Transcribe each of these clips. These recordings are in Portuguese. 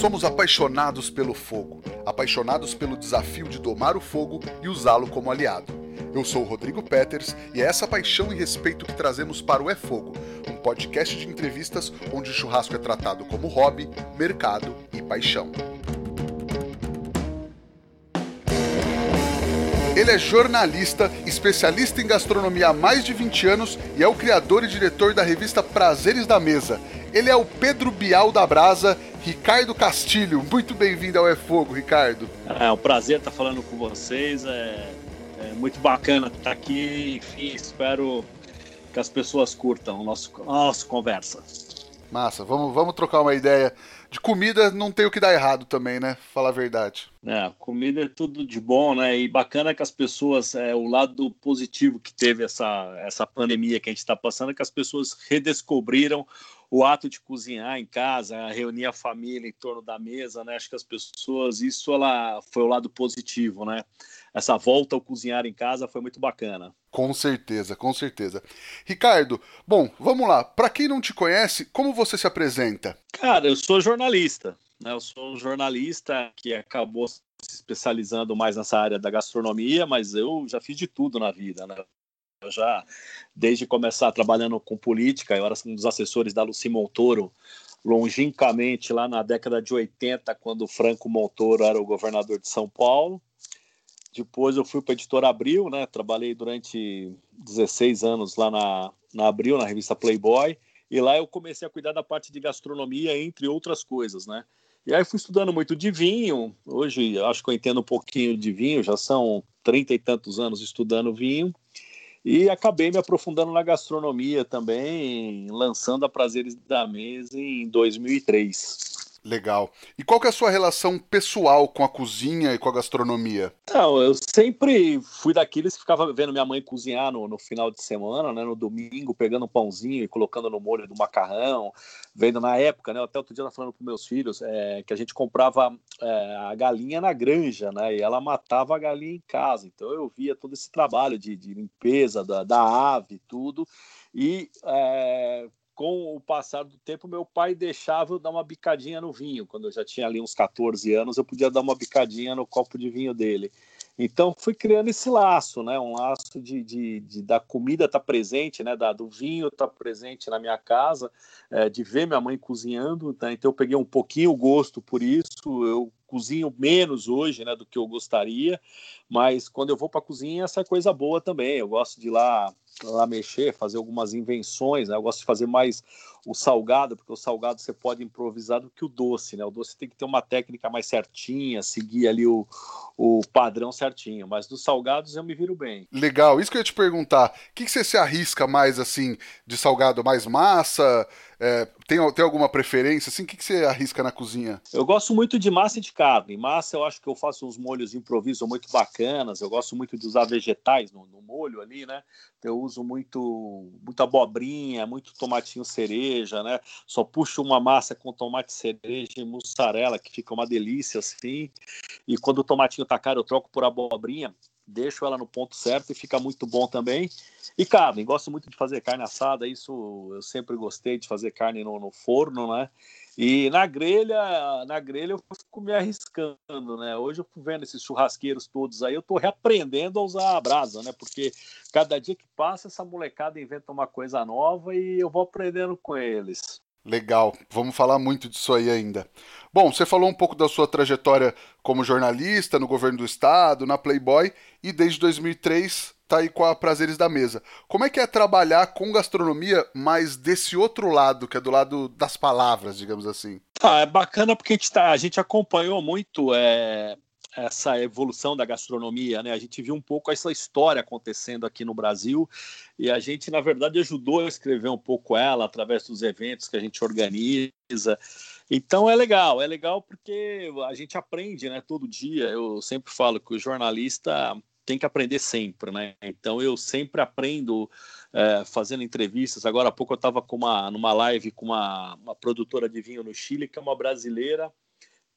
Somos apaixonados pelo fogo, apaixonados pelo desafio de domar o fogo e usá-lo como aliado. Eu sou o Rodrigo Peters e é essa paixão e respeito que trazemos para o É Fogo, um podcast de entrevistas onde o churrasco é tratado como hobby, mercado e paixão. Ele é jornalista, especialista em gastronomia há mais de 20 anos e é o criador e diretor da revista Prazeres da Mesa. Ele é o Pedro Bial da Brasa, Ricardo Castilho. Muito bem-vindo ao É Fogo, Ricardo. É um prazer estar falando com vocês. É, é muito bacana estar aqui. Enfim, espero que as pessoas curtam a nossa, nossa conversa. Massa, vamos, vamos trocar uma ideia. De comida não tem o que dar errado também, né? Falar a verdade. É, comida é tudo de bom, né? E bacana que as pessoas, é, o lado positivo que teve essa, essa pandemia que a gente está passando, é que as pessoas redescobriram o ato de cozinhar em casa, reunir a família em torno da mesa, né? Acho que as pessoas, isso ela foi o lado positivo, né? Essa volta ao cozinhar em casa foi muito bacana. Com certeza, com certeza. Ricardo, bom, vamos lá. Para quem não te conhece, como você se apresenta? Cara, eu sou jornalista, né? Eu sou um jornalista que acabou se especializando mais nessa área da gastronomia, mas eu já fiz de tudo na vida, né? Eu já, desde começar trabalhando com política, eu era um dos assessores da Luci Montoro, longínquamente lá na década de 80, quando Franco Montoro era o governador de São Paulo. Depois eu fui para a editora Abril, né? Trabalhei durante 16 anos lá na, na Abril, na revista Playboy, e lá eu comecei a cuidar da parte de gastronomia, entre outras coisas, né? E aí fui estudando muito de vinho. Hoje acho que eu entendo um pouquinho de vinho, já são trinta e tantos anos estudando vinho. E acabei me aprofundando na gastronomia também, lançando a Prazeres da Mesa em 2003. Legal. E qual que é a sua relação pessoal com a cozinha e com a gastronomia? Não, eu sempre fui daqueles que ficava vendo minha mãe cozinhar no, no final de semana, né, no domingo, pegando um pãozinho e colocando no molho do macarrão, vendo na época, né, até outro dia eu falando para meus filhos, é, que a gente comprava é, a galinha na granja, né, e ela matava a galinha em casa, então eu via todo esse trabalho de, de limpeza da, da ave, tudo, e é, com o passar do tempo, meu pai deixava eu dar uma bicadinha no vinho. Quando eu já tinha ali uns 14 anos, eu podia dar uma bicadinha no copo de vinho dele. Então fui criando esse laço, né? Um laço de, de, de da comida estar tá presente, né? Da, do vinho estar tá presente na minha casa, é, de ver minha mãe cozinhando. Tá? Então eu peguei um pouquinho o gosto por isso. Eu cozinho menos hoje, né? Do que eu gostaria, mas quando eu vou para a cozinha, essa é coisa boa também. Eu gosto de ir lá lá mexer, fazer algumas invenções, né? Eu gosto de fazer mais o salgado, porque o salgado você pode improvisar do que o doce, né? O doce tem que ter uma técnica mais certinha, seguir ali o, o padrão certinho, mas dos salgados eu me viro bem. Legal, isso que eu ia te perguntar, o que, que você se arrisca mais, assim, de salgado mais massa, é, tem, tem alguma preferência? Assim, o que, que você arrisca na cozinha? Eu gosto muito de massa e de carne. Massa, eu acho que eu faço uns molhos de improviso muito bacanas. Eu gosto muito de usar vegetais no, no molho ali, né? Eu uso muito, muito abobrinha, muito tomatinho cereja, né? Só puxo uma massa com tomate cereja e mussarela, que fica uma delícia assim. E quando o tomatinho tá caro, eu troco por abobrinha deixo ela no ponto certo e fica muito bom também. E carne, gosto muito de fazer carne assada, isso eu sempre gostei de fazer carne no, no forno, né? E na grelha, na grelha eu fico me arriscando, né? Hoje eu fui vendo esses churrasqueiros todos aí, eu tô reaprendendo a usar a brasa, né? Porque cada dia que passa essa molecada inventa uma coisa nova e eu vou aprendendo com eles. Legal, vamos falar muito disso aí ainda. Bom, você falou um pouco da sua trajetória como jornalista no governo do estado, na Playboy e desde 2003 tá aí com a Prazeres da Mesa. Como é que é trabalhar com gastronomia, mas desse outro lado, que é do lado das palavras, digamos assim? Ah, é bacana porque a gente, tá, a gente acompanhou muito é, essa evolução da gastronomia, né? A gente viu um pouco essa história acontecendo aqui no Brasil e a gente, na verdade, ajudou a escrever um pouco ela através dos eventos que a gente organiza. Então é legal, é legal porque a gente aprende, né? Todo dia. Eu sempre falo que o jornalista tem que aprender sempre, né? Então eu sempre aprendo é, fazendo entrevistas. Agora há pouco eu estava numa live com uma, uma produtora de vinho no Chile, que é uma brasileira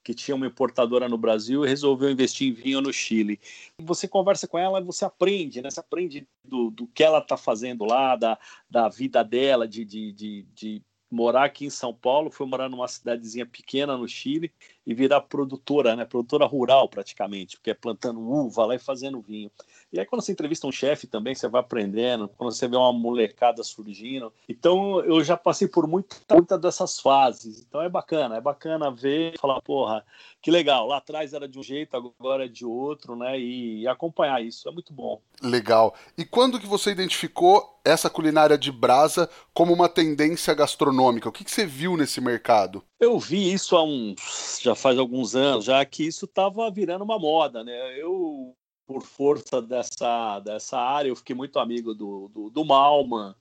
que tinha uma importadora no Brasil e resolveu investir em vinho no Chile. Você conversa com ela e você aprende, né? Você aprende do, do que ela está fazendo lá, da, da vida dela, de, de, de, de morar aqui em São Paulo, fui morar numa cidadezinha pequena no Chile e virar produtora, né? Produtora rural praticamente, porque é plantando uva lá e fazendo vinho. E aí quando você entrevista um chefe também, você vai aprendendo, quando você vê uma molecada surgindo. Então eu já passei por muita, muita dessas fases. Então é bacana, é bacana ver, falar, porra, que legal, lá atrás era de um jeito, agora é de outro, né? E, e acompanhar isso, é muito bom. Legal. E quando que você identificou essa culinária de brasa como uma tendência gastronômica? O que, que você viu nesse mercado? Eu vi isso há uns, já faz alguns anos, já que isso estava virando uma moda, né? Eu por força dessa, dessa área, eu fiquei muito amigo do, do, do Malman,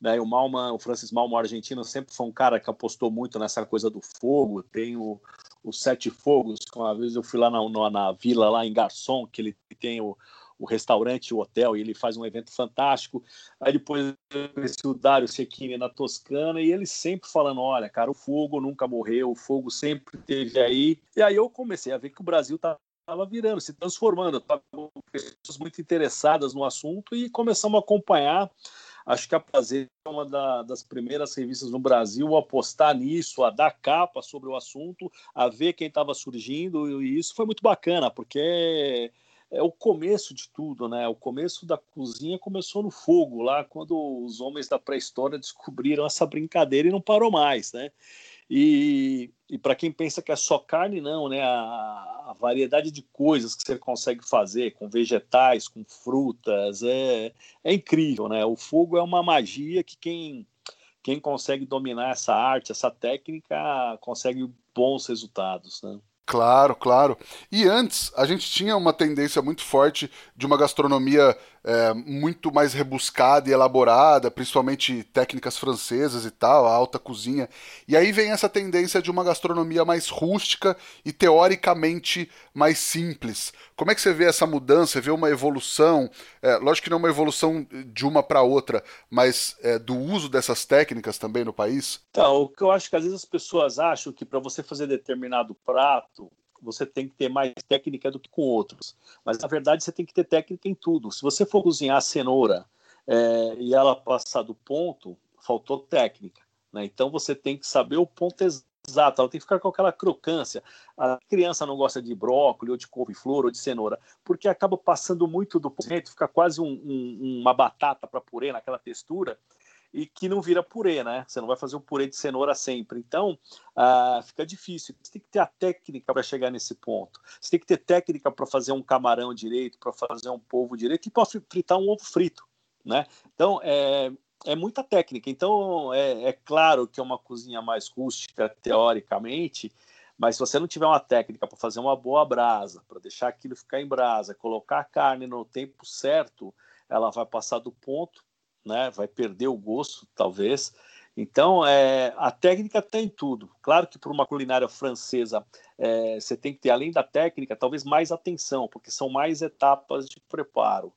né? O Malman, o Francis Malman argentino, sempre foi um cara que apostou muito nessa coisa do fogo. Tem o, o Sete Fogos, uma vez eu fui lá na, na, na vila, lá em Garçom, que ele tem o, o restaurante, o hotel, e ele faz um evento fantástico. Aí depois conheci o Dário Cecchini na Toscana, e ele sempre falando: olha, cara, o fogo nunca morreu, o fogo sempre esteve aí. E aí eu comecei a ver que o Brasil tá estava virando, se transformando. Pessoas muito interessadas no assunto e começamos a acompanhar. Acho que a Prazer é uma da, das primeiras revistas no Brasil a apostar nisso, a dar capa sobre o assunto, a ver quem estava surgindo, e isso foi muito bacana, porque é o começo de tudo, né? O começo da cozinha começou no fogo, lá quando os homens da pré-história descobriram essa brincadeira e não parou mais, né? E, e para quem pensa que é só carne, não, né? A, a, variedade de coisas que você consegue fazer com vegetais, com frutas, é, é incrível, né? O fogo é uma magia que quem, quem consegue dominar essa arte, essa técnica, consegue bons resultados, né? Claro, claro. E antes, a gente tinha uma tendência muito forte de uma gastronomia é, muito mais rebuscada e elaborada, principalmente técnicas francesas e tal, a alta cozinha. E aí vem essa tendência de uma gastronomia mais rústica e teoricamente mais simples. Como é que você vê essa mudança? Vê uma evolução? É, lógico que não uma evolução de uma para outra, mas é, do uso dessas técnicas também no país? Então, o que eu acho que às vezes as pessoas acham que para você fazer determinado prato, você tem que ter mais técnica do que com outros. Mas na verdade você tem que ter técnica em tudo. Se você for cozinhar cenoura é, e ela passar do ponto, faltou técnica. Né? Então você tem que saber o ponto exato, ela tem que ficar com aquela crocância. A criança não gosta de brócolis, ou de couve-flor, ou de cenoura, porque acaba passando muito do ponto, fica quase um, um, uma batata para purê naquela textura e que não vira purê, né? Você não vai fazer um purê de cenoura sempre. Então, ah, fica difícil. Você tem que ter a técnica para chegar nesse ponto. Você tem que ter técnica para fazer um camarão direito, para fazer um polvo direito e para fritar um ovo frito, né? Então, é, é muita técnica. Então, é, é claro que é uma cozinha mais rústica, teoricamente, mas se você não tiver uma técnica para fazer uma boa brasa, para deixar aquilo ficar em brasa, colocar a carne no tempo certo, ela vai passar do ponto né? Vai perder o gosto, talvez. Então, é, a técnica tem em tudo. Claro que para uma culinária francesa, é, você tem que ter, além da técnica, talvez mais atenção, porque são mais etapas de preparo.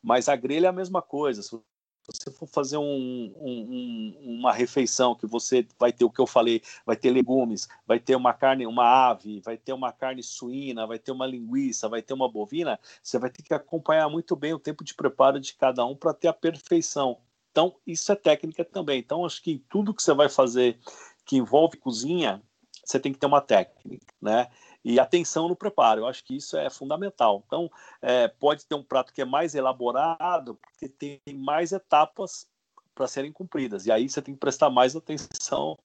Mas a grelha é a mesma coisa. Se você for fazer um, um, uma refeição que você vai ter o que eu falei, vai ter legumes, vai ter uma carne, uma ave, vai ter uma carne suína, vai ter uma linguiça, vai ter uma bovina, você vai ter que acompanhar muito bem o tempo de preparo de cada um para ter a perfeição. Então, isso é técnica também. Então, acho que tudo que você vai fazer que envolve cozinha, você tem que ter uma técnica, né? e atenção no preparo. Eu acho que isso é fundamental. Então, é, pode ter um prato que é mais elaborado, porque tem mais etapas para serem cumpridas. E aí você tem que prestar mais atenção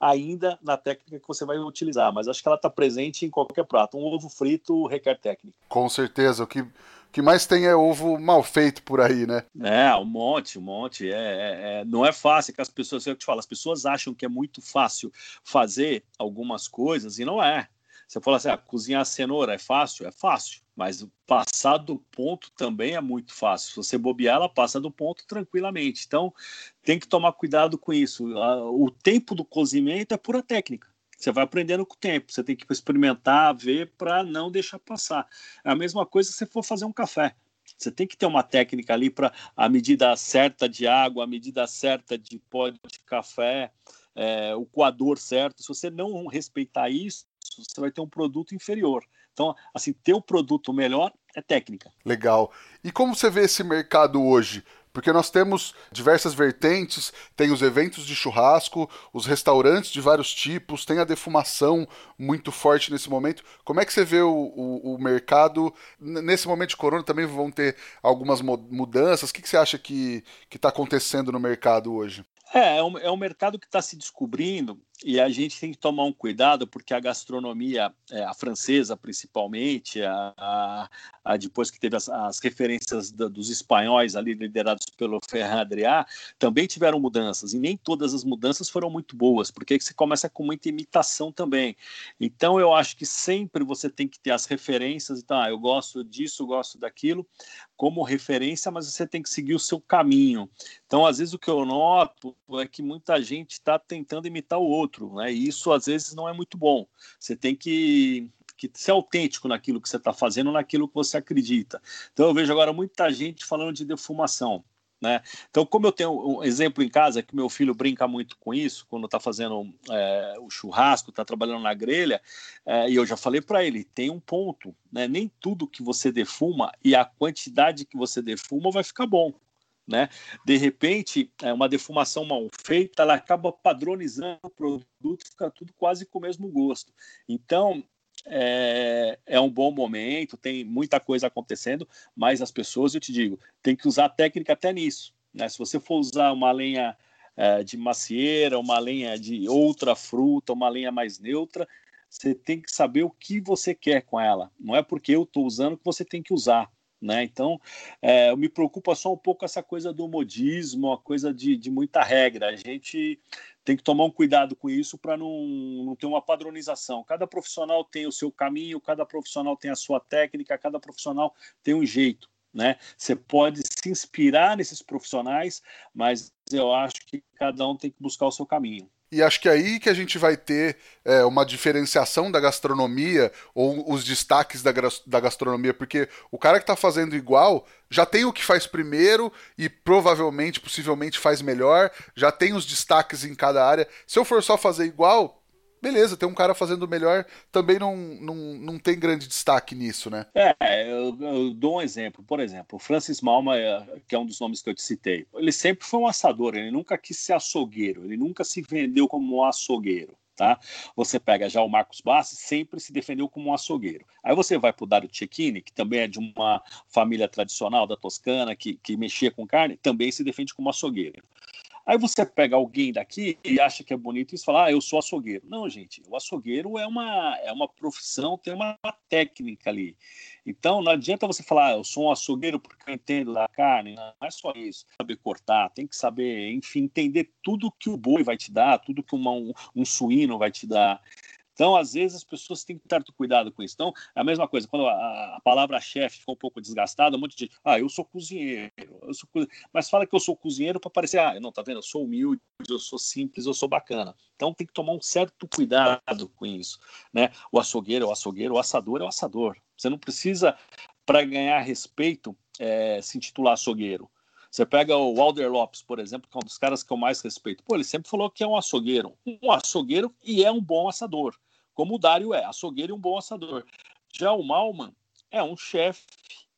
ainda na técnica que você vai utilizar. Mas acho que ela está presente em qualquer prato. Um ovo frito requer técnica. Com certeza. O que, que mais tem é ovo mal feito por aí, né? É, um monte, um monte. É, é, é não é fácil que as pessoas, eu te falo, as pessoas acham que é muito fácil fazer algumas coisas e não é. Você fala assim, ah, cozinhar cenoura é fácil? É fácil, mas passar do ponto também é muito fácil. Se você bobear, ela passa do ponto tranquilamente. Então, tem que tomar cuidado com isso. O tempo do cozimento é pura técnica. Você vai aprendendo com o tempo. Você tem que experimentar, ver para não deixar passar. É a mesma coisa se for fazer um café. Você tem que ter uma técnica ali para a medida certa de água, a medida certa de pó de café, é, o coador certo. Se você não respeitar isso, você vai ter um produto inferior. Então, assim, ter o um produto melhor é técnica. Legal. E como você vê esse mercado hoje? Porque nós temos diversas vertentes, tem os eventos de churrasco, os restaurantes de vários tipos, tem a defumação muito forte nesse momento. Como é que você vê o, o, o mercado? Nesse momento de corona também vão ter algumas mudanças. O que, que você acha que está acontecendo no mercado hoje? É, é um, é um mercado que está se descobrindo e a gente tem que tomar um cuidado porque a gastronomia, é, a francesa principalmente, a, a, a depois que teve as, as referências da, dos espanhóis ali liderados pelo Ferran Adrià, também tiveram mudanças e nem todas as mudanças foram muito boas, porque você começa com muita imitação também. Então eu acho que sempre você tem que ter as referências, então ah, eu gosto disso, gosto daquilo como referência, mas você tem que seguir o seu caminho. Então às vezes o que eu noto é que muita gente está tentando imitar o outro outro, né? E isso às vezes não é muito bom. Você tem que, que ser autêntico naquilo que você está fazendo, naquilo que você acredita. Então eu vejo agora muita gente falando de defumação. Né? Então, como eu tenho um exemplo em casa, que meu filho brinca muito com isso, quando está fazendo é, o churrasco, está trabalhando na grelha, é, e eu já falei para ele: tem um ponto, né? nem tudo que você defuma e a quantidade que você defuma vai ficar bom né? De repente, é uma defumação mal feita, ela acaba padronizando o produto, fica tudo quase com o mesmo gosto. Então, é, é, um bom momento, tem muita coisa acontecendo, mas as pessoas, eu te digo, tem que usar técnica até nisso. Né? Se você for usar uma lenha é, de macieira, uma lenha de outra fruta, uma lenha mais neutra, você tem que saber o que você quer com ela. Não é porque eu estou usando que você tem que usar. Né? Então, é, me preocupa só um pouco essa coisa do modismo, a coisa de, de muita regra. A gente tem que tomar um cuidado com isso para não, não ter uma padronização. Cada profissional tem o seu caminho, cada profissional tem a sua técnica, cada profissional tem um jeito. Né? Você pode se inspirar nesses profissionais, mas eu acho que cada um tem que buscar o seu caminho. E acho que é aí que a gente vai ter é, uma diferenciação da gastronomia ou os destaques da, da gastronomia, porque o cara que está fazendo igual já tem o que faz primeiro e provavelmente, possivelmente faz melhor, já tem os destaques em cada área. Se eu for só fazer igual, beleza, tem um cara fazendo melhor, também não, não, não tem grande destaque nisso, né? É, eu, eu dou um exemplo. Por exemplo, o Francis Malma, é, que é um dos nomes que eu te citei, ele sempre foi um assador, ele nunca quis ser açougueiro, ele nunca se vendeu como um açougueiro. Tá? Você pega já o Marcos Bassi, sempre se defendeu como um açougueiro. Aí você vai para o Dario Cecchini, que também é de uma família tradicional da Toscana, que, que mexia com carne, também se defende como açougueiro. Aí você pega alguém daqui e acha que é bonito e fala, ah, eu sou açougueiro. Não, gente, o açougueiro é uma, é uma profissão, tem uma técnica ali. Então, não adianta você falar, ah, eu sou um açougueiro porque eu entendo da carne. Não é só isso. Saber cortar, tem que saber, enfim, entender tudo que o boi vai te dar, tudo que uma, um, um suíno vai te dar. Então, às vezes, as pessoas têm que ter cuidado com isso. Então, é a mesma coisa, quando a, a palavra chefe ficou um pouco desgastada, um monte de ah, eu sou cozinheiro, eu sou mas fala que eu sou cozinheiro para parecer, ah, não, tá vendo? Eu sou humilde, eu sou simples, eu sou bacana. Então, tem que tomar um certo cuidado com isso. Né? O açougueiro é o açougueiro, o assador é o assador. Você não precisa, para ganhar respeito, é, se intitular açougueiro. Você pega o Walder Lopes, por exemplo, que é um dos caras que eu mais respeito. Pô, ele sempre falou que é um açougueiro. Um açougueiro e é um bom assador como o Dário é, açougueiro e um bom assador. Já o Malman é um chefe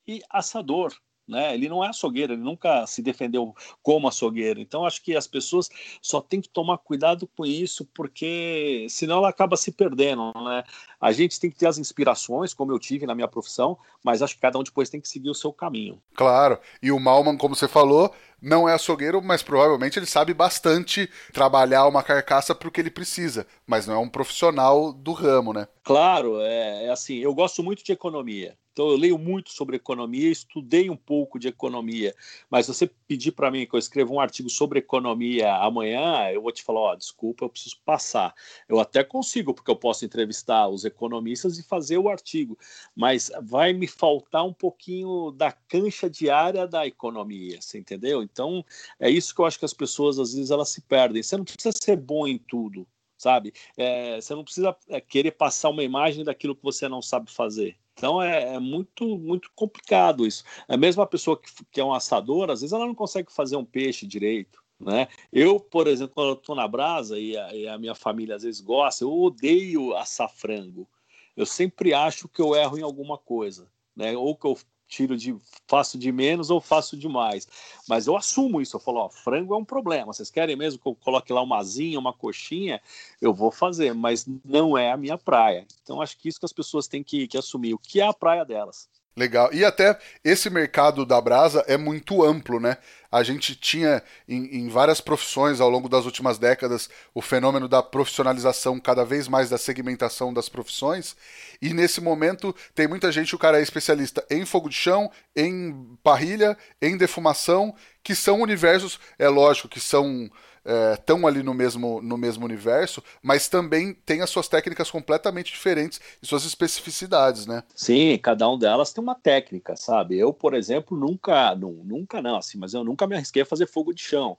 e assador. Né? Ele não é açougueiro, ele nunca se defendeu como açougueiro. Então, acho que as pessoas só têm que tomar cuidado com isso, porque senão ela acaba se perdendo. Né? A gente tem que ter as inspirações, como eu tive na minha profissão, mas acho que cada um depois tem que seguir o seu caminho. Claro, e o Malman, como você falou, não é açougueiro, mas provavelmente ele sabe bastante trabalhar uma carcaça para o que ele precisa, mas não é um profissional do ramo, né? Claro, é, é assim, eu gosto muito de economia. Então eu leio muito sobre economia, estudei um pouco de economia, mas se você pedir para mim que eu escreva um artigo sobre economia amanhã, eu vou te falar, ó, desculpa, eu preciso passar. Eu até consigo, porque eu posso entrevistar os economistas e fazer o artigo, mas vai me faltar um pouquinho da cancha diária da economia, você entendeu? Então é isso que eu acho que as pessoas às vezes elas se perdem. Você não precisa ser bom em tudo, sabe? É, você não precisa é, querer passar uma imagem daquilo que você não sabe fazer. Então é, é, muito muito complicado isso. É mesmo a pessoa que, que é um assador, às vezes ela não consegue fazer um peixe direito. Né? Eu, por exemplo, quando estou na brasa e a, e a, minha família às vezes gosta, eu odeio assar frango. Eu sempre acho que eu erro em alguma coisa, né? Ou que eu tiro de faço de menos ou faço de mais. Mas eu assumo isso, eu falo, ó, frango é um problema. Vocês querem mesmo que eu coloque lá uma asinha, uma coxinha? Eu vou fazer, mas não é a minha praia. Então acho que isso que as pessoas têm que, que assumir, o que é a praia delas. Legal. E até esse mercado da brasa é muito amplo, né? A gente tinha em, em, várias profissões ao longo das últimas décadas o fenômeno da profissionalização cada vez mais da segmentação das profissões. E nesse momento tem muita gente, o cara é especialista em fogo de chão, em parrilha, em defumação, que são universos, é lógico que são estão é, ali no mesmo, no mesmo universo, mas também tem as suas técnicas completamente diferentes e suas especificidades, né? Sim, cada um delas tem uma técnica, sabe? Eu, por exemplo, nunca, não, nunca não, assim, mas eu nunca me arrisquei a fazer fogo de chão.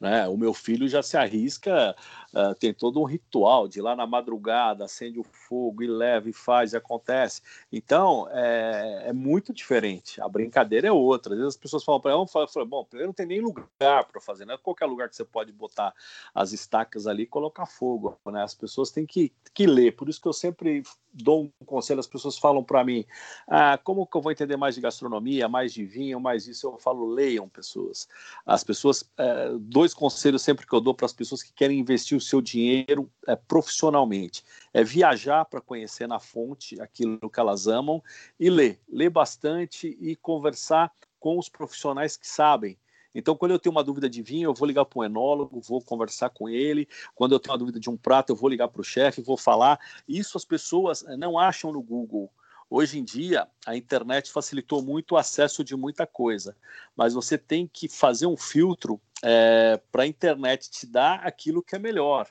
Né? O meu filho já se arrisca, uh, tem todo um ritual de ir lá na madrugada, acende o fogo e leva e faz e acontece. Então é, é muito diferente. A brincadeira é outra. Às vezes as pessoas falam para ela, falam, bom, primeiro não tem nem lugar para fazer, não é qualquer lugar que você pode botar as estacas ali e colocar fogo. Né? As pessoas têm que, que ler. Por isso que eu sempre dou um conselho, as pessoas falam para mim, ah, como que eu vou entender mais de gastronomia, mais de vinho, mais isso? Eu falo, leiam pessoas. As pessoas, é, dois conselhos sempre que eu dou para as pessoas que querem investir o seu dinheiro é, profissionalmente, é viajar para conhecer na fonte aquilo que elas amam e ler, ler bastante e conversar com os profissionais que sabem, então, quando eu tenho uma dúvida de vinho, eu vou ligar para um enólogo, vou conversar com ele. Quando eu tenho uma dúvida de um prato, eu vou ligar para o chefe, vou falar. Isso as pessoas eh, não acham no Google. Hoje em dia, a internet facilitou muito o acesso de muita coisa, mas você tem que fazer um filtro é, para a internet te dar aquilo que é melhor.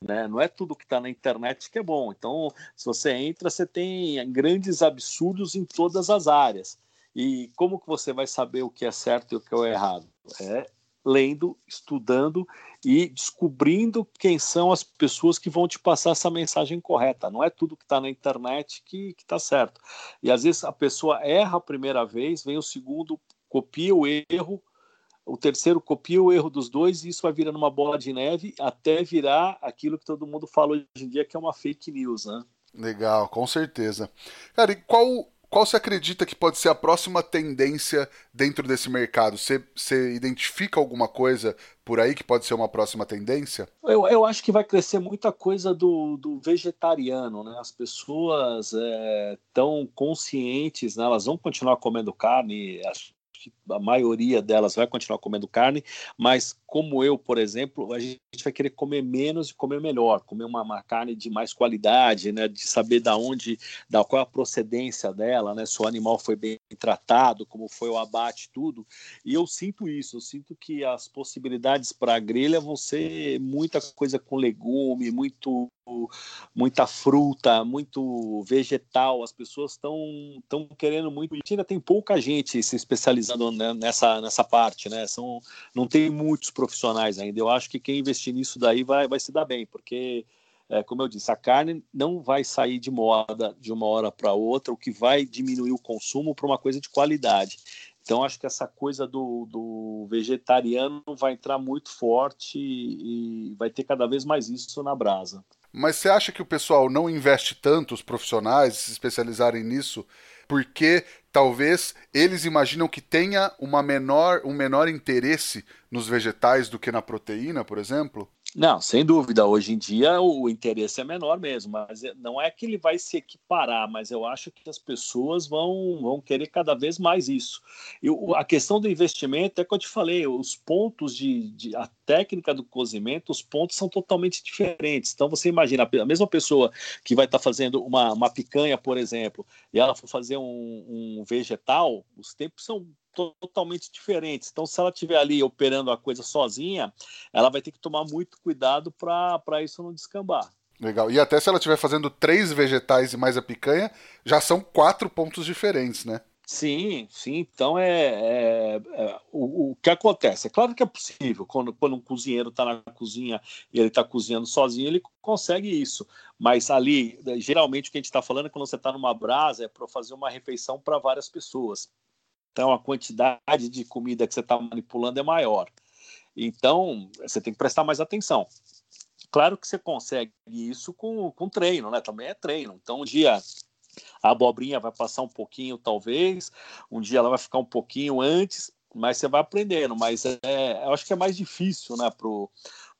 Né? Não é tudo que está na internet que é bom. Então, se você entra, você tem grandes absurdos em todas as áreas. E como que você vai saber o que é certo e o que é errado? É lendo, estudando e descobrindo quem são as pessoas que vão te passar essa mensagem correta. Não é tudo que está na internet que está certo. E às vezes a pessoa erra a primeira vez, vem o segundo, copia o erro, o terceiro copia o erro dos dois e isso vai virando uma bola de neve até virar aquilo que todo mundo fala hoje em dia que é uma fake news, né? Legal, com certeza. Cara, e qual qual você acredita que pode ser a próxima tendência dentro desse mercado? Você, você identifica alguma coisa por aí que pode ser uma próxima tendência? Eu, eu acho que vai crescer muita coisa do, do vegetariano, né? As pessoas estão é, conscientes, né? elas vão continuar comendo carne, acho que a maioria delas vai continuar comendo carne, mas como eu, por exemplo, a gente vai querer comer menos e comer melhor, comer uma, uma, carne de mais qualidade, né, de saber da onde, da qual é a procedência dela, né, se o animal foi bem tratado, como foi o abate, tudo. E eu sinto isso, eu sinto que as possibilidades para a grelha vão ser muita coisa com legume, muito muita fruta, muito vegetal. As pessoas estão querendo muito. E ainda tem pouca gente se especializando nessa nessa parte, né? São não tem muitos profissionais ainda. Eu acho que quem investir nisso daí vai, vai se dar bem, porque, é, como eu disse, a carne não vai sair de moda de uma hora para outra, o que vai diminuir o consumo para uma coisa de qualidade. Então, acho que essa coisa do, do vegetariano vai entrar muito forte e, e vai ter cada vez mais isso na brasa. Mas você acha que o pessoal não investe tanto, os profissionais, se especializarem nisso, porque talvez eles imaginam que tenha uma menor, um menor interesse nos vegetais do que na proteína, por exemplo? Não, sem dúvida. Hoje em dia o interesse é menor mesmo, mas é, não é que ele vai se equiparar, mas eu acho que as pessoas vão, vão querer cada vez mais isso. E a questão do investimento é que eu te falei, os pontos de, de, a técnica do cozimento, os pontos são totalmente diferentes. Então você imagina a mesma pessoa que vai estar tá fazendo uma, uma picanha, por exemplo, e ela for fazer um, um vegetal, os tempos são totalmente diferentes. Então, se ela estiver ali operando a coisa sozinha, ela vai ter que tomar muito cuidado para isso não descambar. Legal. E até se ela estiver fazendo três vegetais e mais a picanha, já são quatro pontos diferentes, né? Sim, sim. Então é, é, é o, o, que acontece. É claro que é possível quando, quando um cozinheiro está na cozinha e ele está cozinhando sozinho, ele consegue isso. Mas ali, geralmente o que a gente está falando é quando você está numa brasa é para fazer uma refeição para várias pessoas. Então, a quantidade de comida que você está manipulando é maior. Então, você tem que prestar mais atenção. Claro que você consegue isso com, com treino, né? Também é treino. Então, um dia A abobrinha vai passar um pouquinho, talvez. Um dia ela vai ficar um pouquinho antes, mas você vai aprendendo. Mas é, eu acho que é mais difícil, né,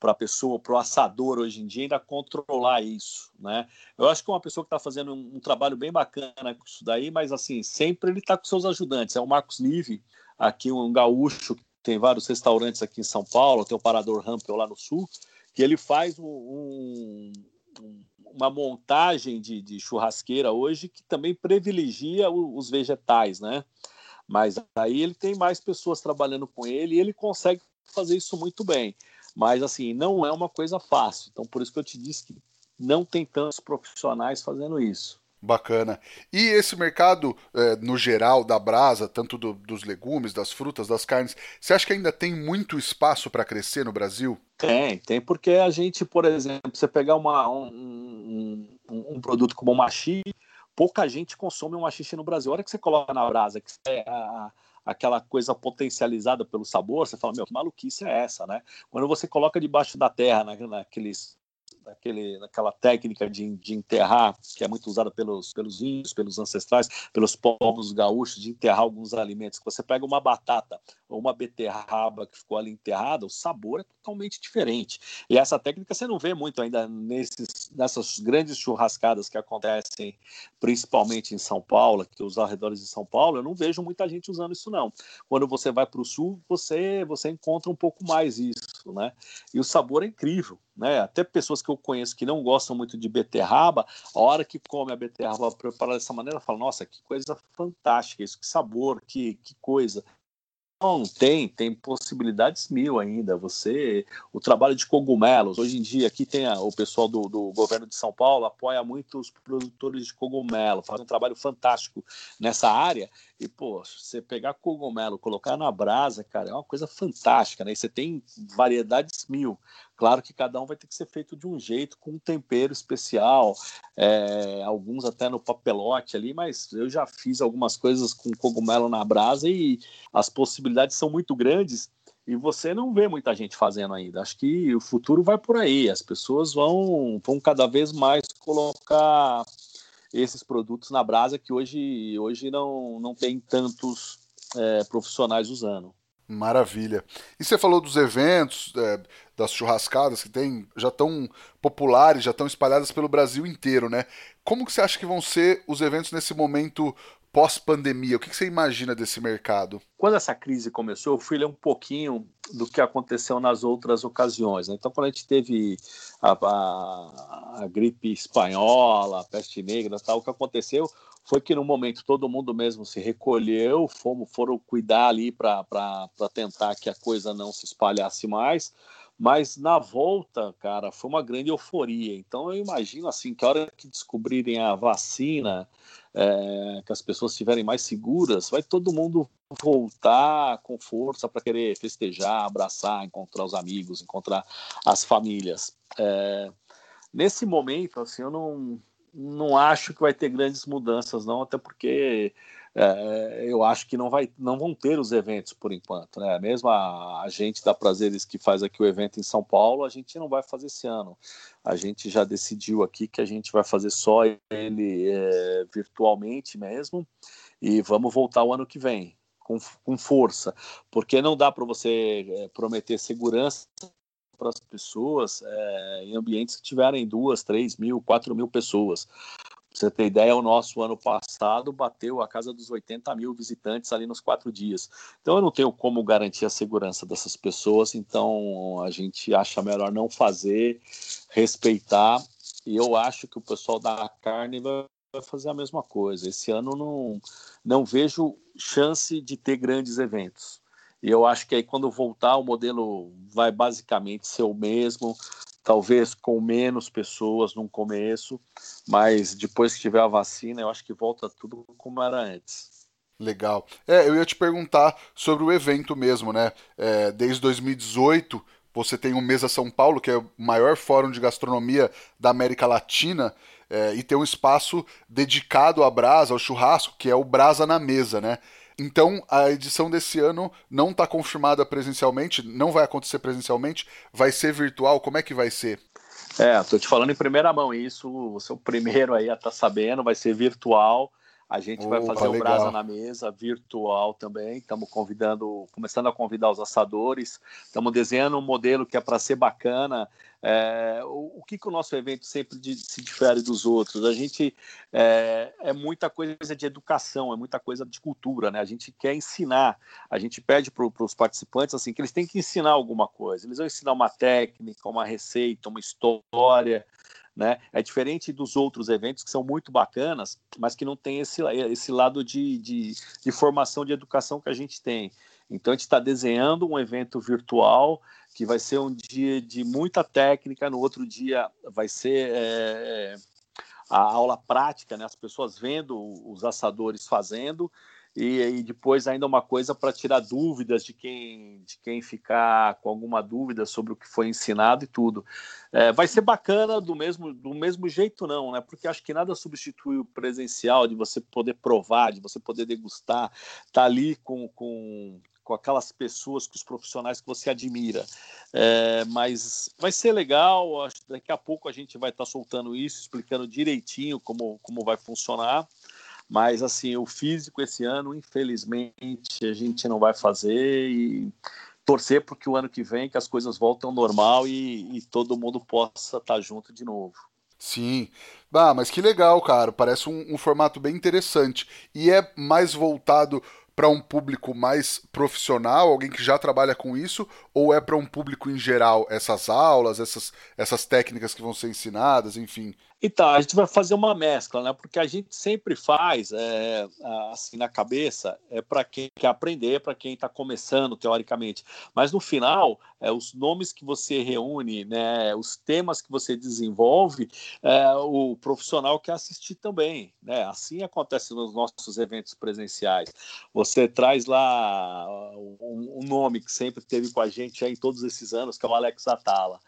para a pessoa, para o assador hoje em dia, ainda controlar isso, né? Eu acho que é uma pessoa que está fazendo um, um, trabalho bem bacana com isso daí, mas assim, sempre ele está com seus ajudantes. É o Marcos Nive, aqui um gaúcho que tem vários restaurantes aqui em São Paulo, tem o Parador Rampel lá no sul, que ele faz um, um, uma montagem de, de, churrasqueira hoje que também privilegia os vegetais, né? Mas aí ele tem mais pessoas trabalhando com ele e ele consegue fazer isso muito bem. Mas assim, não é uma coisa fácil. Então por isso que eu te disse que não tem tantos profissionais fazendo isso. Bacana. E esse mercado, é, no geral, da brasa, tanto do, dos legumes, das frutas, das carnes, você acha que ainda tem muito espaço para crescer no Brasil? Tem, tem, porque a gente, por exemplo, você pegar uma, um, um, um produto como o machi, pouca gente consome um machixe no Brasil. A hora que você coloca na brasa, que é a, aquela coisa potencializada pelo sabor, você fala, meu, que maluquice é essa, né? Quando você coloca debaixo da terra, na, naqueles naquela técnica de, de enterrar, que é muito usada pelos, pelos índios, pelos ancestrais, pelos povos gaúchos, de enterrar alguns alimentos. Você pega uma batata ou uma beterraba que ficou ali enterrada, o sabor é totalmente diferente. E essa técnica você não vê muito ainda nesses, nessas grandes churrascadas que acontecem principalmente em São Paulo, que os arredores de São Paulo, eu não vejo muita gente usando isso não. Quando você vai para o sul, você, você encontra um pouco mais isso, né? E o sabor é incrível né? Até pessoas que eu conheço que não gostam muito de beterraba, a hora que come a beterraba preparada dessa maneira, fala: nossa, que coisa fantástica isso, que sabor, que, que coisa. Não, tem, tem possibilidades mil ainda. Você, o trabalho de cogumelos, hoje em dia aqui tem a, o pessoal do, do, governo de São Paulo apoia muito os produtores de cogumelo, faz um trabalho fantástico nessa área. E pô, você pegar cogumelo, colocar na brasa, cara, é uma coisa fantástica, né? E você tem variedades mil. Claro que cada um vai ter que ser feito de um jeito, com um tempero especial, é, alguns até no papelote ali, mas eu já fiz algumas coisas com cogumelo na brasa e as possibilidades são muito grandes e você não vê muita gente fazendo ainda. Acho que o futuro vai por aí, as pessoas vão, vão cada vez mais colocar esses produtos na brasa que hoje, hoje não, não tem tantos é, profissionais usando. Maravilha. E você falou dos eventos, é, das churrascadas que tem, já estão populares, já estão espalhadas pelo Brasil inteiro, né? Como que você acha que vão ser os eventos nesse momento pós-pandemia? O que, que você imagina desse mercado? Quando essa crise começou, eu fui ler um pouquinho do que aconteceu nas outras ocasiões. Né? Então, quando a gente teve a, a, a gripe espanhola, a peste negra, tal, o que aconteceu foi que no momento todo mundo mesmo se recolheu, fomos, foram cuidar ali para tentar que a coisa não se espalhasse mais, mas na volta, cara, foi uma grande euforia. Então eu imagino assim que a hora que descobrirem a vacina, é, que as pessoas estiverem mais seguras, vai todo mundo voltar com força para querer festejar, abraçar, encontrar os amigos, encontrar as famílias. É, nesse momento, assim, eu não não acho que vai ter grandes mudanças, não, até porque é, eu acho que não, vai, não vão ter os eventos por enquanto. Né? Mesmo a, a, gente da Prazeres que faz aqui o evento em São Paulo, a gente não vai fazer esse ano. A gente já decidiu aqui que a gente vai fazer só ele é, virtualmente mesmo e vamos voltar o ano que vem. Com, com força, porque não dá para você é, prometer segurança para as pessoas é, em ambientes que tiverem duas, três mil, quatro mil pessoas. Você ter ideia, o nosso ano passado bateu a casa dos 80 mil visitantes ali nos quatro dias. Então eu não tenho como garantir a segurança dessas pessoas, então a gente acha melhor não fazer, respeitar. E eu acho que o pessoal da carne vai fazer a mesma coisa. Esse ano não, não vejo chance de ter grandes eventos. E eu acho que aí quando voltar o modelo vai basicamente ser o mesmo, talvez com menos pessoas no começo, mas depois que tiver a vacina, eu acho que volta tudo como era antes. Legal. É, eu ia te perguntar sobre o evento mesmo, né? É, desde 2018 você tem o Mesa São Paulo, que é o maior fórum de gastronomia da América Latina, é, e tem um espaço dedicado à brasa, ao churrasco, que é o Brasa na Mesa, né? Então, a edição desse ano não está confirmada presencialmente, não vai acontecer presencialmente, vai ser virtual. Como é que vai ser? É, estou te falando em primeira mão isso, você é o primeiro aí a estar tá sabendo, vai ser virtual. A gente Opa, vai fazer o Brasa na Mesa virtual também. Estamos convidando, começando a convidar os assadores. Estamos desenhando um modelo que é para ser bacana. É, o, o, que, que o nosso evento sempre de, se difere dos outros? A gente é, é, muita coisa de educação, é muita coisa de cultura, né? A gente quer ensinar, a gente pede para os participantes assim que eles têm que ensinar alguma coisa. Eles vão ensinar uma técnica, uma receita, uma história. Né? É diferente dos outros eventos que são muito bacanas, mas que não tem esse, esse lado de, de, de formação de educação que a gente tem. Então a gente está desenhando um evento virtual que vai ser um dia de muita técnica, no outro dia vai ser é, a aula prática, né? as pessoas vendo os assadores fazendo, e, e depois ainda uma coisa para tirar dúvidas de quem, de quem ficar com alguma dúvida sobre o que foi ensinado e tudo. É, vai ser bacana do mesmo, do mesmo jeito, não, né? Porque acho que nada substitui o presencial, de você poder provar, de você poder degustar, tá ali com, com, com aquelas pessoas, com os profissionais que você admira. É, mas vai ser legal, acho que daqui a pouco a gente vai estar tá soltando isso, explicando direitinho como, como vai funcionar. Mas, assim, o físico esse ano, infelizmente, a gente não vai fazer e torcer para que o ano que vem que as coisas voltem ao normal e, e todo mundo possa estar junto de novo. Sim. Ah, mas que legal, cara. Parece um, um formato bem interessante. E é mais voltado para um público mais profissional, alguém que já trabalha com isso, ou é para um público em geral essas aulas, essas, essas técnicas que vão ser ensinadas, enfim? Então, a gente vai fazer uma mescla, né? Porque a gente sempre faz, é, assim, na cabeça, é para quem quer aprender, para quem está começando, teoricamente. Mas no final, é, os nomes que você reúne, né, os temas que você desenvolve, é, o profissional quer assistir também. Né? Assim acontece nos nossos eventos presenciais. Você traz lá um, um nome que sempre teve com a gente aí todos esses anos, que é o Alex Atala.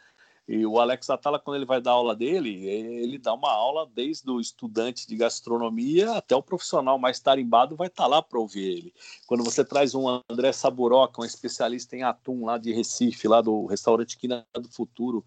E o Alex Atala, quando ele vai dar aula dele, ele dá uma aula desde o estudante de gastronomia até o profissional mais tarimbado vai estar tá lá para ouvir ele. Quando você traz um André Saburoca, um especialista em atum lá de Recife, lá do restaurante Quina do Futuro,